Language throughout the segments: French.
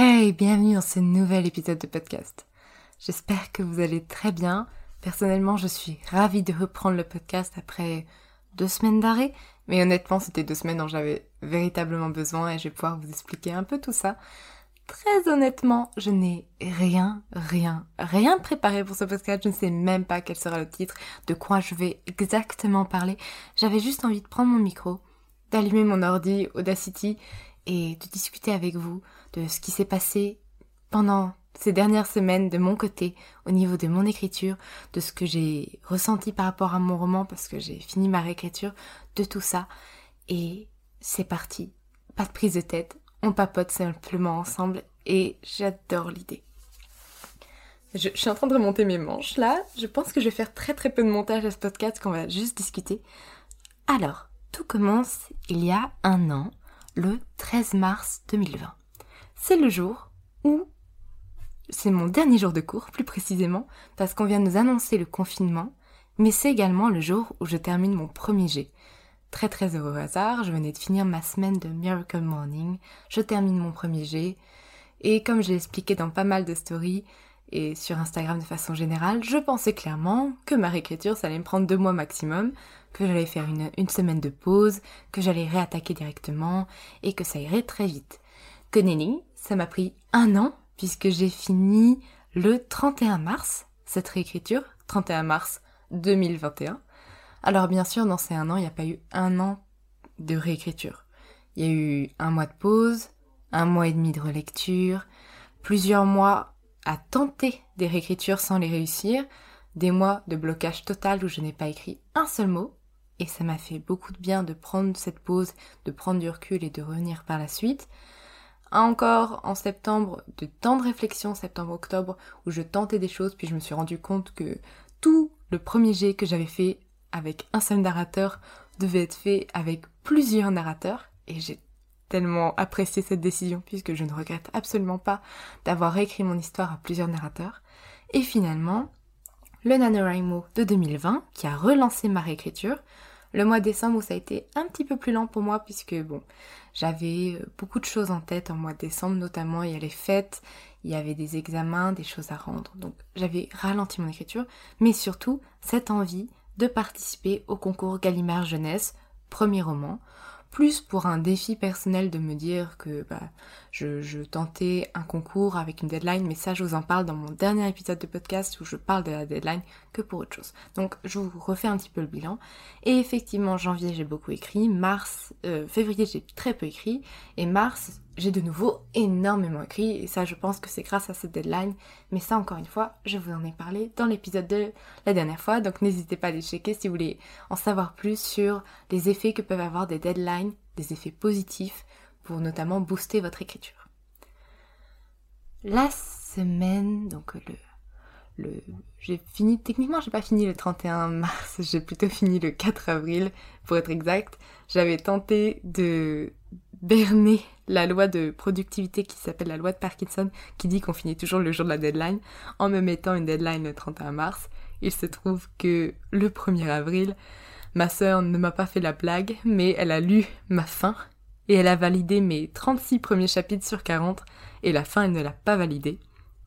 Hey, bienvenue dans ce nouvel épisode de podcast. J'espère que vous allez très bien. Personnellement, je suis ravie de reprendre le podcast après deux semaines d'arrêt, mais honnêtement, c'était deux semaines dont j'avais véritablement besoin et je vais pouvoir vous expliquer un peu tout ça. Très honnêtement, je n'ai rien, rien, rien préparé pour ce podcast. Je ne sais même pas quel sera le titre, de quoi je vais exactement parler. J'avais juste envie de prendre mon micro, d'allumer mon ordi Audacity et de discuter avec vous de ce qui s'est passé pendant ces dernières semaines de mon côté, au niveau de mon écriture, de ce que j'ai ressenti par rapport à mon roman parce que j'ai fini ma réécriture, de tout ça. Et c'est parti. Pas de prise de tête. On papote simplement ensemble et j'adore l'idée. Je, suis en train de remonter mes manches là. Je pense que je vais faire très très peu de montage à ce podcast qu'on va juste discuter. Alors, tout commence il y a un an, le 13 mars 2020. C'est le jour où c'est mon dernier jour de cours, plus précisément, parce qu'on vient de nous annoncer le confinement, mais c'est également le jour où je termine mon premier jet. Très très heureux hasard, je venais de finir ma semaine de Miracle Morning, je termine mon premier jet, et comme j'ai expliqué dans pas mal de stories, et sur Instagram de façon générale, je pensais clairement que ma réécriture, ça allait me prendre deux mois maximum, que j'allais faire une, une semaine de pause, que j'allais réattaquer directement, et que ça irait très vite. Que nenni, ça m'a pris un an puisque j'ai fini le 31 mars cette réécriture, 31 mars 2021. Alors bien sûr, dans ces un an, il n'y a pas eu un an de réécriture. Il y a eu un mois de pause, un mois et demi de relecture, plusieurs mois à tenter des réécritures sans les réussir, des mois de blocage total où je n'ai pas écrit un seul mot, et ça m'a fait beaucoup de bien de prendre cette pause, de prendre du recul et de revenir par la suite encore en septembre de temps de réflexion, septembre-octobre, où je tentais des choses, puis je me suis rendu compte que tout le premier jet que j'avais fait avec un seul narrateur devait être fait avec plusieurs narrateurs, et j'ai tellement apprécié cette décision puisque je ne regrette absolument pas d'avoir réécrit mon histoire à plusieurs narrateurs. Et finalement, le NaNoWriMo de 2020, qui a relancé ma réécriture, le mois de décembre où ça a été un petit peu plus lent pour moi puisque bon, j'avais euh, beaucoup de choses en tête en mois de décembre, notamment il y a les fêtes, il y avait des examens, des choses à rendre. Donc j'avais ralenti mon écriture, mais surtout cette envie de participer au concours Gallimard Jeunesse, premier roman, plus pour un défi personnel de me dire que bah, je, tentais un concours avec une deadline, mais ça je vous en parle dans mon dernier épisode de podcast où je parle de la deadline que pour autre chose. Donc je vous refais un petit peu le bilan. Et effectivement, janvier j'ai beaucoup écrit, mars, euh, février j'ai très peu écrit, et mars j'ai de nouveau énormément écrit et ça je pense que c'est grâce à cette deadline. Mais ça encore une fois, je vous en ai parlé dans l'épisode de la dernière fois, donc n'hésitez pas à les checker si vous voulez en savoir plus sur les effets que peuvent avoir des deadlines, des effets positifs pour notamment booster votre écriture. La semaine, donc le j'ai fini techniquement j'ai pas fini le 31 mars j'ai plutôt fini le 4 avril pour être exact. J'avais tenté de berner la loi de productivité qui s'appelle la loi de Parkinson qui dit qu'on finit toujours le jour de la deadline. En me mettant une deadline le 31 mars il se trouve que le 1er avril ma sœur ne m'a pas fait la blague mais elle a lu ma fin et elle a validé mes 36 premiers chapitres sur 40 et la fin elle ne l'a pas validée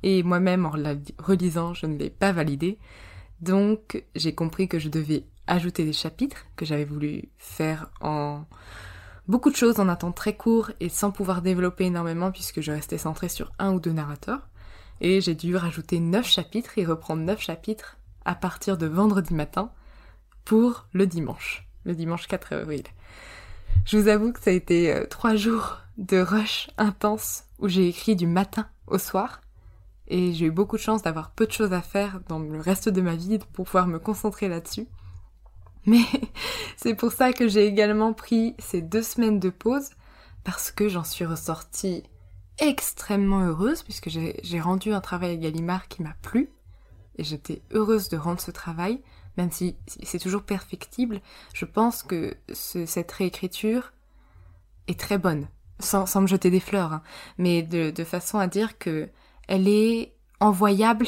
et moi-même, en la relisant, je ne l'ai pas validé. Donc, j'ai compris que je devais ajouter des chapitres que j'avais voulu faire en beaucoup de choses en un temps très court et sans pouvoir développer énormément puisque je restais centrée sur un ou deux narrateurs. Et j'ai dû rajouter neuf chapitres et reprendre neuf chapitres à partir de vendredi matin pour le dimanche, le dimanche 4 avril. Je vous avoue que ça a été euh, trois jours de rush intense où j'ai écrit du matin au soir et j'ai eu beaucoup de chance d'avoir peu de choses à faire dans le reste de ma vie pour pouvoir me concentrer là-dessus. Mais c'est pour ça que j'ai également pris ces deux semaines de pause parce que j'en suis ressortie extrêmement heureuse puisque j'ai rendu un travail à Gallimard qui m'a plu et j'étais heureuse de rendre ce travail même si c'est toujours perfectible. Je pense que cette réécriture est très bonne sans, me jeter des fleurs hein, mais de, de façon à dire que elle est envoyable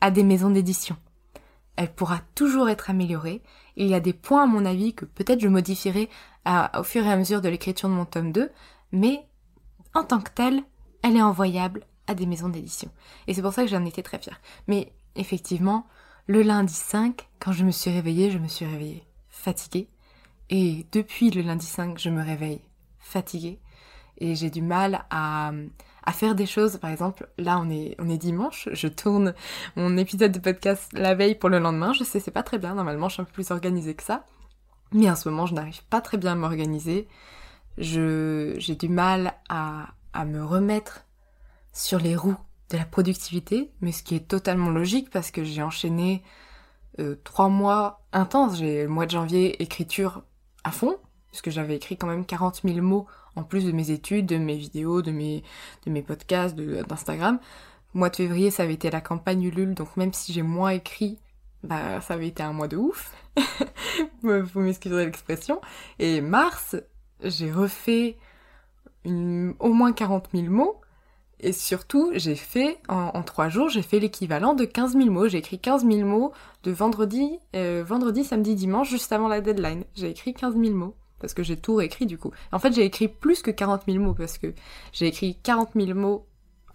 à des maisons d'édition. Elle pourra toujours être améliorée. Il y a des points, à mon avis, que peut-être je modifierai au fur et à mesure de l'écriture de mon tome 2, mais en tant que telle, elle est envoyable à des maisons d'édition. Et c'est pour ça que j'en étais très fière. Mais effectivement, le lundi 5, quand je me suis réveillée, je me suis réveillée fatiguée. Et depuis le lundi 5, je me réveille fatiguée. Et j'ai du mal à, à faire des choses. Par exemple, là, on est, on est dimanche, je tourne mon épisode de podcast la veille pour le lendemain. Je sais, c'est pas très bien. Normalement, je suis un peu plus organisée que ça. Mais en ce moment, je n'arrive pas très bien à m'organiser. J'ai du mal à, à me remettre sur les roues de la productivité, mais ce qui est totalement logique parce que j'ai enchaîné euh, trois mois intenses. J'ai le mois de janvier écriture à fond, puisque j'avais écrit quand même 40 000 mots en plus de mes études, de mes vidéos, de mes, de mes podcasts, d'Instagram. Mois de février, ça avait été la campagne Ulule, donc même si j'ai moins écrit, bah ça avait été un mois de ouf. Vous m'excuserez l'expression. Et mars, j'ai refait au moins 40 000 mots. Et surtout, j'ai fait, en, trois jours, j'ai fait l'équivalent de 15 000 mots. J'ai écrit 15 000 mots de vendredi, euh, vendredi, samedi, dimanche, juste avant la deadline. J'ai écrit 15 000 mots parce que j'ai tout réécrit du coup. En fait, j'ai écrit plus que 40 000 mots parce que j'ai écrit 40 000 mots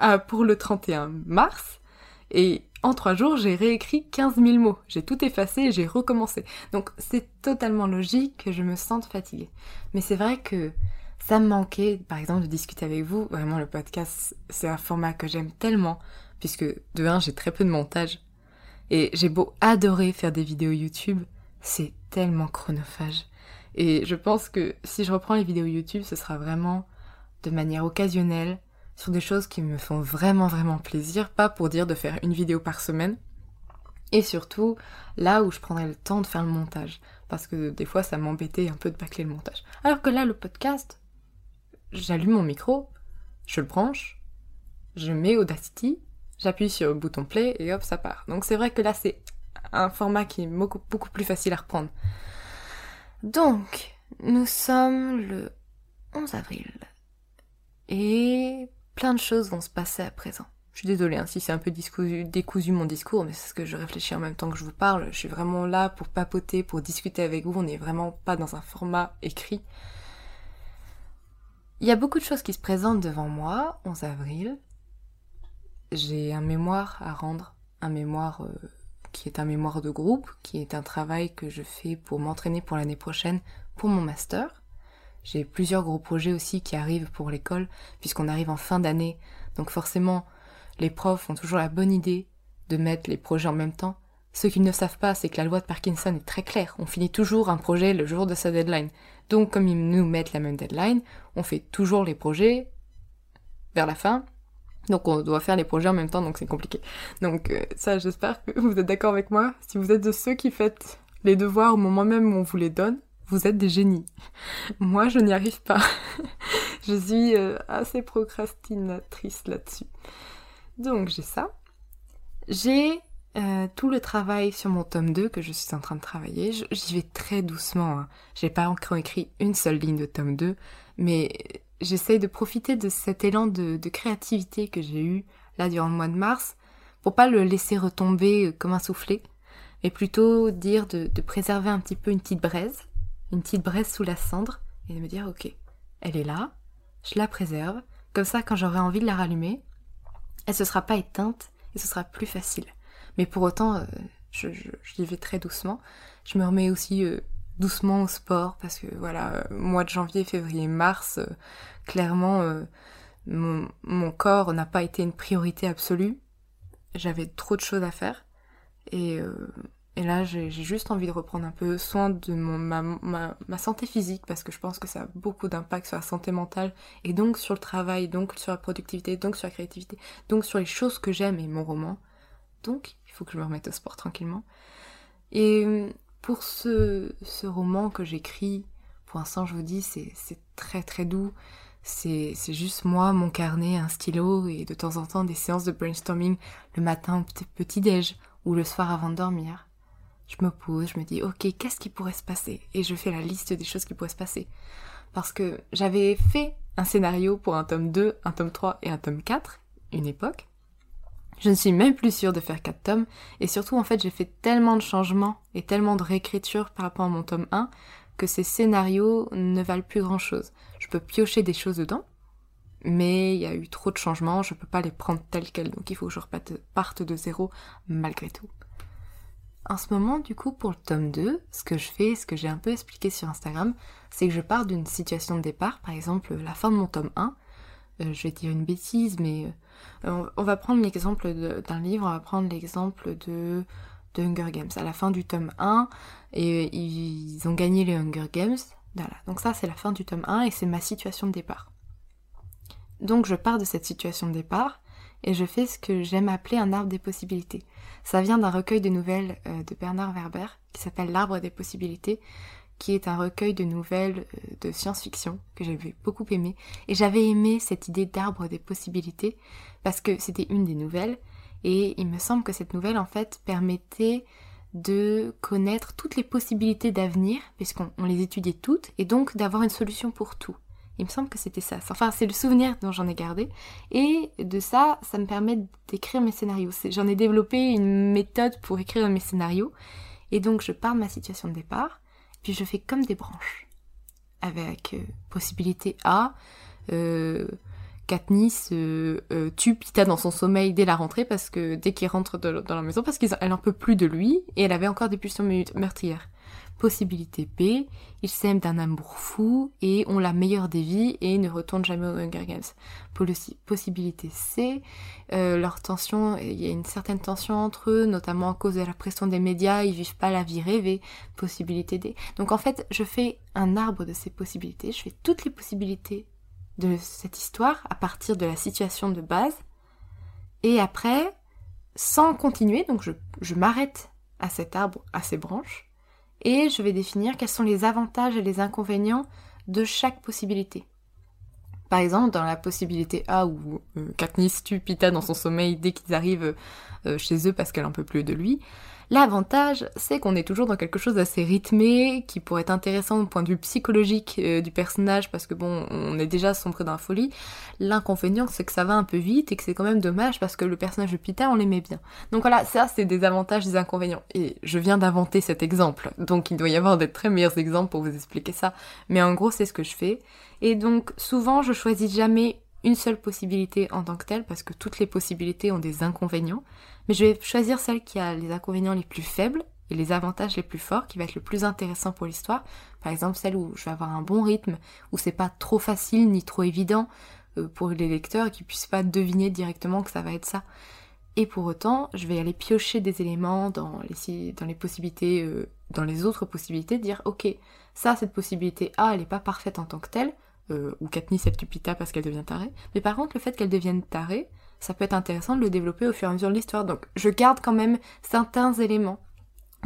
euh, pour le 31 mars et en trois jours, j'ai réécrit 15 000 mots. J'ai tout effacé et j'ai recommencé. Donc c'est totalement logique que je me sente fatiguée. Mais c'est vrai que ça me manquait, par exemple, de discuter avec vous. Vraiment, le podcast, c'est un format que j'aime tellement, puisque de un, j'ai très peu de montage. Et j'ai beau adorer faire des vidéos YouTube, c'est tellement chronophage. Et je pense que si je reprends les vidéos YouTube, ce sera vraiment de manière occasionnelle, sur des choses qui me font vraiment vraiment plaisir, pas pour dire de faire une vidéo par semaine. Et surtout, là où je prendrai le temps de faire le montage. Parce que des fois, ça m'embêtait un peu de bâcler le montage. Alors que là, le podcast, j'allume mon micro, je le branche, je mets Audacity, j'appuie sur le bouton play et hop, ça part. Donc c'est vrai que là, c'est un format qui est beaucoup, beaucoup plus facile à reprendre. Donc, nous sommes le 11 avril. Et plein de choses vont se passer à présent. Je suis désolée hein, si c'est un peu décousu mon discours, mais c'est ce que je réfléchis en même temps que je vous parle. Je suis vraiment là pour papoter, pour discuter avec vous. On n'est vraiment pas dans un format écrit. Il y a beaucoup de choses qui se présentent devant moi, 11 avril. J'ai un mémoire à rendre, un mémoire euh, qui est un mémoire de groupe, qui est un travail que je fais pour m'entraîner pour l'année prochaine pour mon master. J'ai plusieurs gros projets aussi qui arrivent pour l'école, puisqu'on arrive en fin d'année. Donc forcément, les profs ont toujours la bonne idée de mettre les projets en même temps. Ce qu'ils ne savent pas, c'est que la loi de Parkinson est très claire. On finit toujours un projet le jour de sa deadline. Donc comme ils nous mettent la même deadline, on fait toujours les projets vers la fin. Donc on doit faire les projets en même temps, donc c'est compliqué. Donc euh, ça, j'espère que vous êtes d'accord avec moi. Si vous êtes de ceux qui faites les devoirs au moment même où on vous les donne, vous êtes des génies. Moi, je n'y arrive pas. je suis euh, assez procrastinatrice là-dessus. Donc j'ai ça. J'ai euh, tout le travail sur mon tome 2 que je suis en train de travailler. J'y vais très doucement. Hein. J'ai pas encore écrit une seule ligne de tome 2, mais j'essaye de profiter de cet élan de, créativité que j'ai eu là durant le mois de mars pour pas le laisser retomber euh, comme un soufflet, mais plutôt dire de, préserver un petit peu une petite braise, une petite braise sous la cendre, et de me dire ok, elle est là, je la préserve, comme ça quand j'aurai envie de la rallumer, elle se sera pas éteinte et ce sera plus facile. Mais pour autant, euh, je, je, vais très doucement. Je me remets aussi euh, doucement au sport parce que voilà, euh, mois de janvier, février, mars, clairement, mon, mon, corps n'a pas été une priorité absolue. J'avais trop de choses à faire et, là, j'ai juste envie de reprendre un peu soin de mon, ma, santé physique parce que je pense que ça a beaucoup d'impact sur la santé mentale et donc sur le travail, donc sur la productivité, donc sur la créativité, donc sur les choses que j'aime et mon roman. Donc, il faut que je me remette au sport tranquillement. Et pour ce, roman que j'écris, pour l'instant, je vous dis, c'est très très doux. C'est juste moi, mon carnet, un stylo et de temps en temps des séances de brainstorming le matin au petit-déj ou le soir avant de dormir. Je me pose, je me dis, ok, qu'est-ce qui pourrait se passer? Et je fais la liste des choses qui pourraient se passer. Parce que j'avais fait un scénario pour un tome 2, un tome 3 et un tome 4, une époque. Je ne suis même plus sûre de faire 4 tomes, et surtout en fait j'ai fait tellement de changements et tellement de réécriture par rapport à mon tome 1 que ces scénarios ne valent plus grand chose. Je peux piocher des choses dedans, mais il y a eu trop de changements, je peux pas les prendre tels quels, donc il faut que je reparte de zéro malgré tout. En ce moment, du coup, pour le tome 2, ce que je fais, ce que j'ai un peu expliqué sur Instagram, c'est que je pars d'une situation de départ, par exemple la fin de mon tome 1, euh, je vais dire une bêtise, mais euh, on va prendre l'exemple d'un livre, on va prendre l'exemple de, de, Hunger Games. À la fin du tome 1, et ils ont gagné les Hunger Games. Voilà. Donc ça, c'est la fin du tome 1 et c'est ma situation de départ. Donc je pars de cette situation de départ et je fais ce que j'aime appeler un arbre des possibilités. Ça vient d'un recueil de nouvelles euh, de Bernard Werber qui s'appelle L'arbre des possibilités qui est un recueil de nouvelles euh, de science-fiction que j'avais beaucoup aimé. Et j'avais aimé cette idée d'arbre des possibilités parce que c'était une des nouvelles. Et il me semble que cette nouvelle, en fait, permettait de connaître toutes les possibilités d'avenir, puisqu'on les étudiait toutes, et donc d'avoir une solution pour tout. Il me semble que c'était ça. Enfin, c'est le souvenir dont j'en ai gardé. Et de ça, ça me permet d'écrire mes scénarios. J'en ai développé une méthode pour écrire mes scénarios. Et donc, je pars de ma situation de départ. Puis je fais comme des branches. Avec euh, possibilité A, Katniss tue Pita dans son sommeil dès la rentrée parce que dès qu'il rentre dans la maison parce qu'elle en peut plus de lui et elle avait encore des pulsions meurtrières. Possibilité B, ils s'aiment d'un amour fou et ont la meilleure des vies et ne retournent jamais aux Hunger Games. Possibilité C, euh, leur tension, il y a une certaine tension entre eux, notamment à cause de la pression des médias, ils vivent pas la vie rêvée. Possibilité D. Donc en fait, je fais un arbre de ces possibilités, je fais toutes les possibilités de cette histoire à partir de la situation de base. Et après, sans continuer, donc je, je m'arrête à cet arbre, à ces branches, et je vais définir quels sont les avantages et les inconvénients de chaque possibilité. Par exemple, dans la possibilité A où euh, Katniss tue Pita dans son sommeil dès qu'ils arrivent euh, chez eux parce qu'elle en peut plus de lui, L'avantage, c'est qu'on est toujours dans quelque chose d'assez rythmé, qui pourrait être intéressant au point de vue psychologique euh, du personnage, parce que bon, on est déjà sombré dans la folie. L'inconvénient, c'est que ça va un peu vite et que c'est quand même dommage parce que le personnage de Pita, on l'aimait bien. Donc voilà, ça, c'est des avantages, des inconvénients. Et je viens d'inventer cet exemple, donc il doit y avoir des très meilleurs exemples pour vous expliquer ça. Mais en gros, c'est ce que je fais. Et donc, souvent, je choisis jamais une seule possibilité en tant que telle, parce que toutes les possibilités ont des inconvénients. Mais je vais choisir celle qui a les inconvénients les plus faibles et les avantages les plus forts, qui va être le plus intéressant pour l'histoire. Par exemple, celle où je vais avoir un bon rythme, où c'est pas trop facile ni trop évident euh, pour les lecteurs qui puissent pas deviner directement que ça va être ça. Et pour autant, je vais aller piocher des éléments dans les, dans les possibilités, euh, dans les autres possibilités, dire ok, ça, cette possibilité A, elle n'est pas parfaite en tant que telle, euh, ou Katniss septupita parce qu'elle devient tarée. Mais par contre, le fait qu'elle devienne tarée, ça peut être intéressant de le développer au fur et à mesure de l'histoire. Donc je garde quand même certains éléments.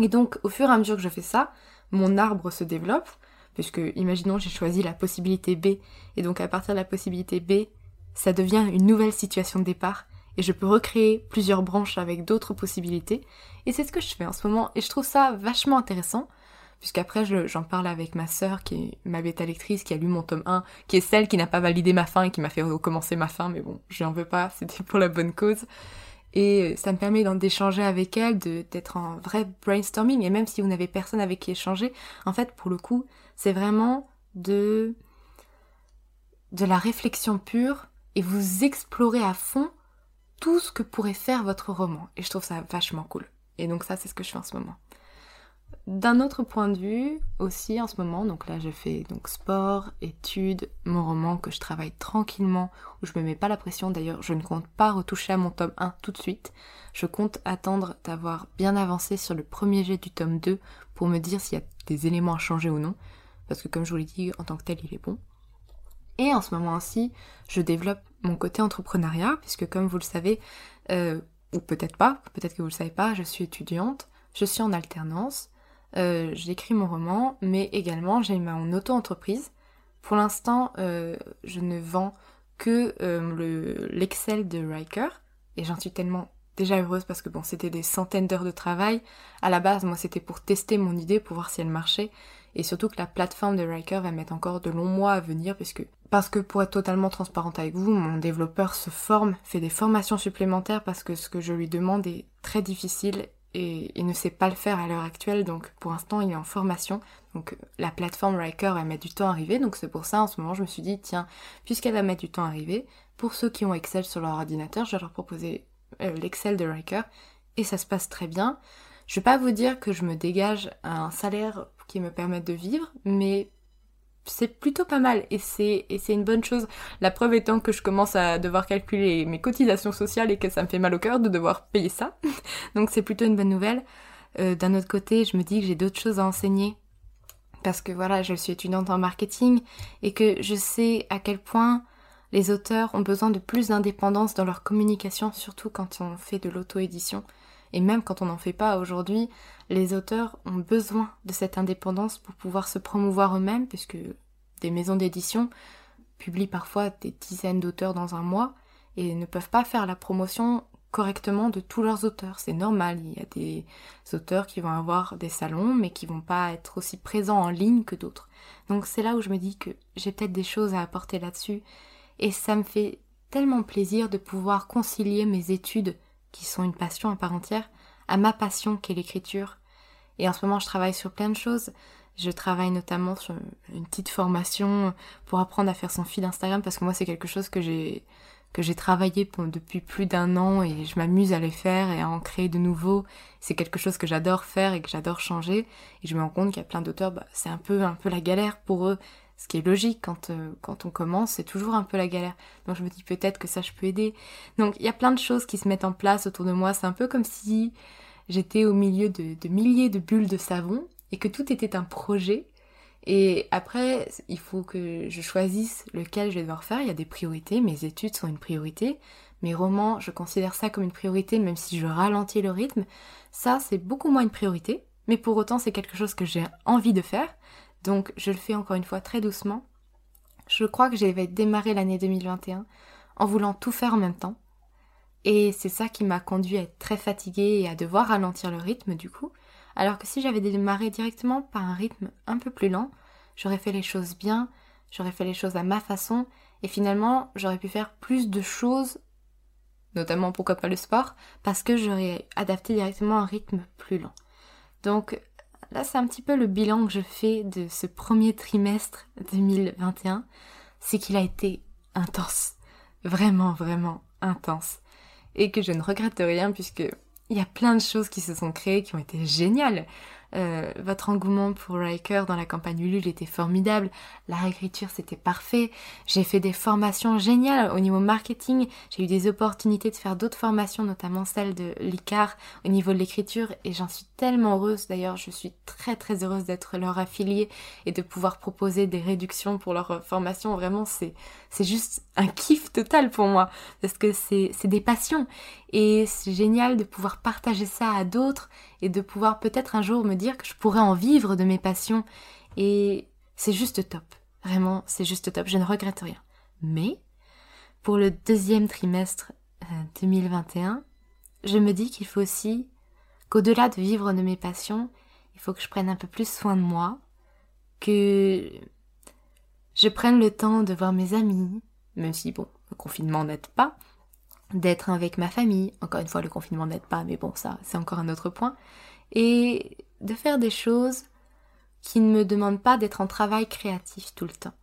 Et donc au fur et à mesure que je fais ça, mon arbre se développe, puisque imaginons j'ai choisi la possibilité B, et donc à partir de la possibilité B, ça devient une nouvelle situation de départ, et je peux recréer plusieurs branches avec d'autres possibilités, et c'est ce que je fais en ce moment, et je trouve ça vachement intéressant, puisqu'après j'en parle avec ma sœur qui est ma bêta lectrice qui a lu mon tome 1, qui est celle qui n'a pas validé ma fin et qui m'a fait recommencer ma fin, mais bon, je n'en veux pas, c'était pour la bonne cause. Et ça me permet d'échanger avec elle, d'être en vrai brainstorming, et même si vous n'avez personne avec qui échanger, en fait, pour le coup, c'est vraiment de, de la réflexion pure, et vous explorez à fond tout ce que pourrait faire votre roman. Et je trouve ça vachement cool. Et donc ça, c'est ce que je fais en ce moment. D'un autre point de vue aussi en ce moment, donc là je fais donc sport, études, mon roman que je travaille tranquillement, où je me mets pas la pression d'ailleurs, je ne compte pas retoucher à mon tome 1 tout de suite. Je compte attendre d'avoir bien avancé sur le premier jet du tome 2 pour me dire s'il y a des éléments à changer ou non, parce que comme je vous l'ai dit, en tant que tel il est bon. Et en ce moment aussi, je développe mon côté entrepreneuriat, puisque comme vous le savez, euh, ou peut-être pas, peut-être que vous le savez pas, je suis étudiante, je suis en alternance, euh, j'écris mon roman, mais également j'ai mon auto-entreprise. Pour l'instant, euh, je ne vends que euh, l'Excel de Riker, et j'en suis tellement déjà heureuse parce que bon, c'était des centaines d'heures de travail. À la base, moi, c'était pour tester mon idée, pour voir si elle marchait, et surtout que la plateforme de Riker va mettre encore de longs mois à venir, puisque parce que pour être totalement transparente avec vous, mon développeur se forme, fait des formations supplémentaires parce que ce que je lui demande est très difficile et il ne sait pas le faire à l'heure actuelle, donc pour l'instant il est en formation. Donc la plateforme Riker va mettre du temps à arriver, donc c'est pour ça en ce moment je me suis dit, tiens, puisqu'elle va mettre du temps à arriver, pour ceux qui ont Excel sur leur ordinateur, je vais leur proposer euh, l'Excel de Riker, et ça se passe très bien. Je vais pas vous dire que je me dégage un salaire qui me permette de vivre, mais c'est plutôt pas mal et c'est une bonne chose. La preuve étant que je commence à devoir calculer mes cotisations sociales et que ça me fait mal au cœur de devoir payer ça. Donc c'est plutôt une bonne nouvelle. Euh, d'un autre côté, je me dis que j'ai d'autres choses à enseigner parce que voilà, je suis étudiante en marketing et que je sais à quel point les auteurs ont besoin de plus d'indépendance dans leur communication, surtout quand on fait de l'auto-édition. Et même quand on n'en fait pas aujourd'hui, les auteurs ont besoin de cette indépendance pour pouvoir se promouvoir eux-mêmes, puisque des maisons d'édition publient parfois des dizaines d'auteurs dans un mois et ne peuvent pas faire la promotion correctement de tous leurs auteurs. C'est normal, il y a des auteurs qui vont avoir des salons mais qui vont pas être aussi présents en ligne que d'autres. Donc c'est là où je me dis que j'ai peut-être des choses à apporter là-dessus et ça me fait tellement plaisir de pouvoir concilier mes études qui sont une passion à part entière à ma passion qui est l'écriture et en ce moment, je travaille sur plein de choses. Je travaille notamment sur une petite formation pour apprendre à faire son fil Instagram parce que moi, c'est quelque chose que j'ai que j'ai travaillé depuis plus d'un an et je m'amuse à les faire et à en créer de nouveaux. C'est quelque chose que j'adore faire et que j'adore changer. Et je me rends compte qu'il y a plein d'auteurs, bah, c'est un peu, un peu la galère pour eux. Ce qui est logique quand, euh, quand on commence, c'est toujours un peu la galère. Donc je me dis peut-être que ça je peux aider. Donc il y a plein de choses qui se mettent en place autour de moi. C'est un peu comme si j'étais au milieu de, milliers de bulles de savon et que tout était un projet. Et après, il faut que je choisisse lequel je vais devoir faire. Il y a des priorités. Mes études sont une priorité. Mes romans, je considère ça comme une priorité, même si je ralentis le rythme. Ça, c'est beaucoup moins une priorité. Mais pour autant, c'est quelque chose que j'ai envie de faire. Donc, je le fais encore une fois très doucement. Je crois que j'avais démarré l'année 2021 en voulant tout faire en même temps. Et c'est ça qui m'a conduit à être très fatiguée et à devoir ralentir le rythme du coup. Alors que si j'avais démarré directement par un rythme un peu plus lent, j'aurais fait les choses bien, j'aurais fait les choses à ma façon, et finalement j'aurais pu faire plus de choses, notamment pourquoi pas le sport, parce que j'aurais adapté directement un rythme plus lent. Donc là c'est un petit peu le bilan que je fais de ce premier trimestre 2021, c'est qu'il a été intense, vraiment vraiment intense. Et que je ne regrette rien puisque il y a plein de choses qui se sont créées qui ont été géniales. Euh, votre engouement pour Riker dans la campagne Ulule était formidable. La réécriture, c'était parfait. J'ai fait des formations géniales au niveau marketing. J'ai eu des opportunités de faire d'autres formations, notamment celle de l'ICAR au niveau de l'écriture. Et j'en suis tellement heureuse. D'ailleurs, je suis très très heureuse d'être leur affiliée et de pouvoir proposer des réductions pour leur formation. Vraiment, c'est, c'est juste un kiff total pour moi. Parce que c'est, c'est des passions. Et c'est génial de pouvoir partager ça à d'autres et de pouvoir peut-être un jour me dire que je pourrais en vivre de mes passions. Et c'est juste top. Vraiment, c'est juste top. Je ne regrette rien. Mais, pour le deuxième trimestre 2021, euh, je me dis qu'il faut aussi qu'au-delà de vivre de mes passions, il faut que je prenne un peu plus soin de moi, que je prenne le temps de voir mes amis, même si, bon, le confinement n'aide pas, d'être avec ma famille. Encore une fois, le confinement n'aide pas, mais bon, ça, c'est encore un autre point. Et de faire des choses qui ne me demandent pas d'être en travail créatif tout le temps.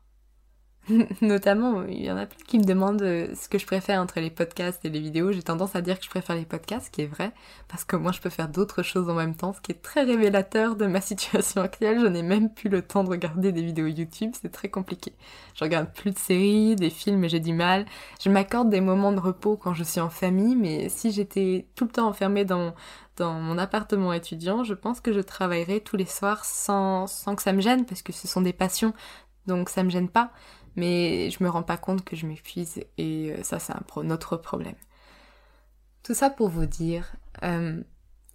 Notamment, il y en a plein qui me demandent euh, ce que je préfère entre les podcasts et les vidéos. J'ai tendance à dire que je préfère les podcasts, ce qui est vrai, parce que moi je peux faire d'autres choses en même temps, ce qui est très révélateur de ma situation actuelle. Je n'ai même plus le temps de regarder des vidéos YouTube, c'est très compliqué. Je regarde plus de séries, des films, et j'ai du mal. Je m'accorde des moments de repos quand je suis en famille, mais si j'étais tout le temps enfermée dans, mon appartement étudiant, je pense que je travaillerais tous les soirs sans, sans que ça me gêne, parce que ce sont des passions, donc ça me gêne pas mais je me rends pas compte que je m'épuise et euh, ça c'est un autre problème. Tout ça pour vous dire, euh,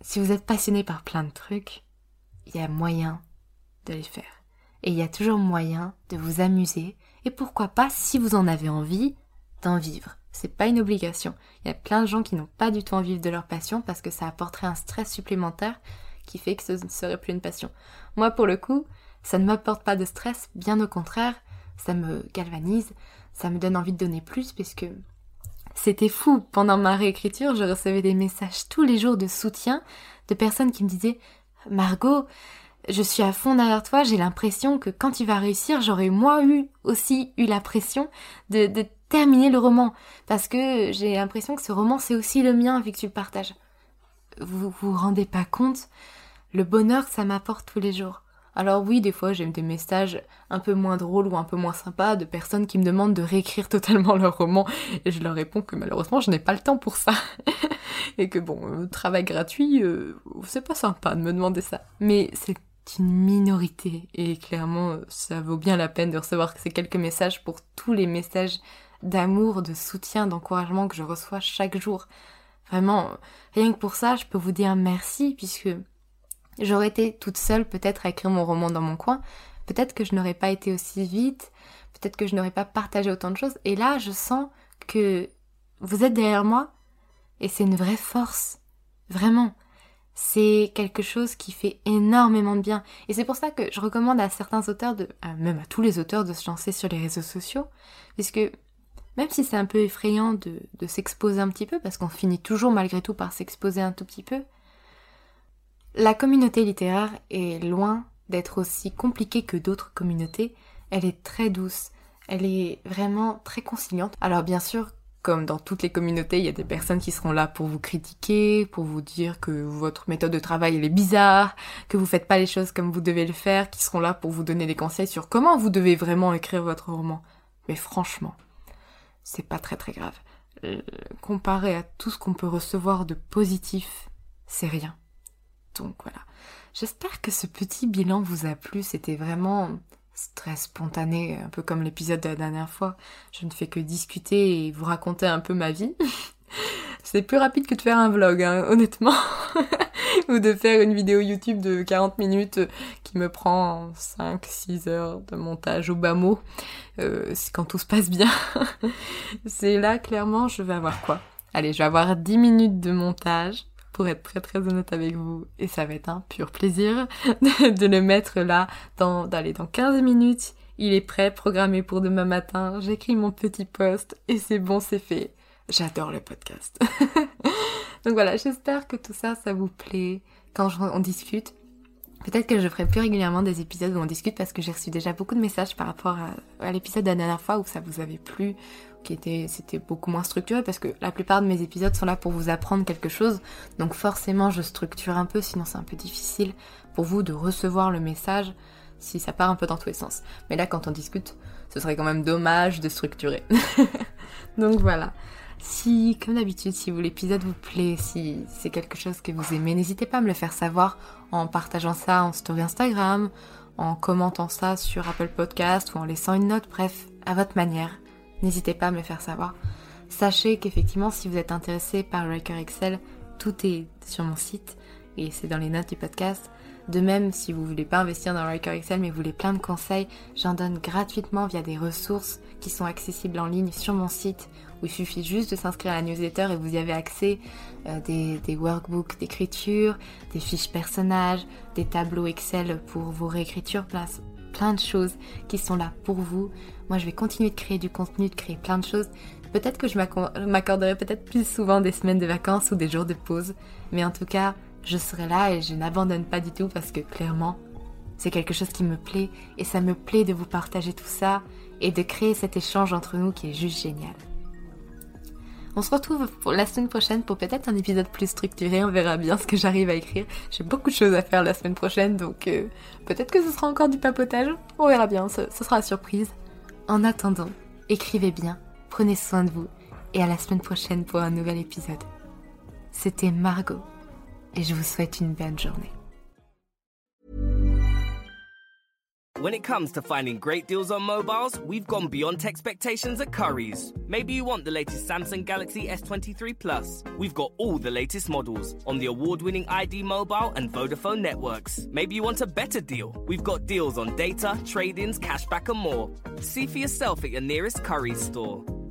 si vous êtes passionné par plein de trucs, il y a moyen de les faire. Et il y a toujours moyen de vous amuser et pourquoi pas, si vous en avez envie, d'en vivre. C'est pas une obligation. Il y a plein de gens qui n'ont pas du tout envie de leur passion parce que ça apporterait un stress supplémentaire qui fait que ce ne serait plus une passion. Moi, pour le coup, ça ne m'apporte pas de stress, bien au contraire, ça me galvanise, ça me donne envie de donner plus parce que c'était fou. Pendant ma réécriture, je recevais des messages tous les jours de soutien de personnes qui me disaient Margot, je suis à fond derrière toi, j'ai l'impression que quand tu vas réussir, j'aurais moi aussi eu la pression de, de terminer le roman. Parce que j'ai l'impression que ce roman, c'est aussi le mien vu que tu le partages. Vous vous rendez pas compte le bonheur que ça m'apporte tous les jours. Alors oui, des fois j'ai des messages un peu moins drôles ou un peu moins sympas de personnes qui me demandent de réécrire totalement leur roman et je leur réponds que malheureusement je n'ai pas le temps pour ça. et que bon, euh, travail gratuit, euh, c'est pas sympa de me demander ça. Mais c'est une minorité et clairement ça vaut bien la peine de recevoir ces quelques messages pour tous les messages d'amour, de soutien, d'encouragement que je reçois chaque jour. Vraiment, rien que pour ça, je peux vous dire merci puisque J'aurais été toute seule peut-être à écrire mon roman dans mon coin, peut-être que je n'aurais pas été aussi vite, peut-être que je n'aurais pas partagé autant de choses. Et là, je sens que vous êtes derrière moi et c'est une vraie force. Vraiment. C'est quelque chose qui fait énormément de bien. Et c'est pour ça que je recommande à certains auteurs, de, même à tous les auteurs, de se lancer sur les réseaux sociaux. Puisque même si c'est un peu effrayant de s'exposer un petit peu, parce qu'on finit toujours malgré tout par s'exposer un tout petit peu, la communauté littéraire est loin d'être aussi compliquée que d'autres communautés. Elle est très douce. Elle est vraiment très conciliante. Alors bien sûr, comme dans toutes les communautés, il y a des personnes qui seront là pour vous critiquer, pour vous dire que votre méthode de travail elle est bizarre, que vous faites pas les choses comme vous devez le faire, qui seront là pour vous donner des conseils sur comment vous devez vraiment écrire votre roman. Mais franchement, c'est pas très très grave. Euh, comparé à tout ce qu'on peut recevoir de positif, c'est rien. Donc voilà. J'espère que ce petit bilan vous a plu. C'était vraiment très spontané, un peu comme l'épisode de la dernière fois. Je ne fais que discuter et vous raconter un peu ma vie. C'est plus rapide que de faire un vlog, hein, honnêtement. Ou de faire une vidéo YouTube de 40 minutes qui me prend 5-6 heures de montage au bas mot. Euh, quand tout se passe bien. C'est là, clairement, je vais avoir quoi? Allez, je vais avoir 10 minutes de montage pour être très très honnête avec vous. Et ça va être un pur plaisir de, le mettre là, dans, d'aller dans 15 minutes. Il est prêt, programmé pour demain matin. J'écris mon petit post et c'est bon, c'est fait. J'adore le podcast. Donc voilà, j'espère que tout ça, ça vous plaît quand on discute. Peut-être que je ferai plus régulièrement des épisodes où on discute parce que j'ai reçu déjà beaucoup de messages par rapport à, l'épisode de la dernière fois où ça vous avait plu, qui était c'était beaucoup moins structuré parce que la plupart de mes épisodes sont là pour vous apprendre quelque chose donc forcément je structure un peu sinon c'est un peu difficile pour vous de recevoir le message si ça part un peu dans tous les sens. Mais là, quand on discute, ce serait quand même dommage de structurer. Donc voilà. Si, comme d'habitude, si l'épisode vous plaît, si c'est quelque chose que vous aimez, n'hésitez pas à me le faire savoir en partageant ça en story Instagram, en commentant ça sur Apple Podcast ou en laissant une note, bref, à votre manière. N'hésitez pas à me le faire savoir. Sachez qu'effectivement, si vous êtes intéressé par Riker Excel, tout est sur mon site et c'est dans les notes du podcast. De même, si vous voulez pas investir dans Riker Excel mais vous voulez plein de conseils, j'en donne gratuitement via des ressources qui sont accessibles en ligne sur mon site où il suffit juste de s'inscrire à la newsletter et vous y avez accès euh, des, workbooks d'écriture, des fiches personnages, des tableaux Excel pour vos réécritures, plein de choses qui sont là pour vous. Moi, je vais continuer de créer du contenu, de créer plein de choses. Peut-être que je m'accorderai peut-être plus souvent des semaines de vacances ou des jours de pause, mais en tout cas, je serai là et je n'abandonne pas du tout parce que clairement, c'est quelque chose qui me plaît et ça me plaît de vous partager tout ça et de créer cet échange entre nous qui est juste génial. On se retrouve pour la semaine prochaine pour peut-être un épisode plus structuré, on verra bien ce que j'arrive à écrire. J'ai beaucoup de choses à faire la semaine prochaine, donc euh, peut-être que ce sera encore du papotage, on verra bien, ce, ce sera la surprise. En attendant, écrivez bien, prenez soin de vous, et à la semaine prochaine pour un nouvel épisode. C'était Margot et je vous souhaite une journée. When it comes to finding great deals on mobiles, we've gone beyond expectations at Curry's. Maybe you want the latest Samsung Galaxy S23 Plus. We've got all the latest models on the award-winning ID Mobile and Vodafone networks. Maybe you want a better deal. We've got deals on data, trade-ins, cashback and more. See for yourself at your nearest Curry's store.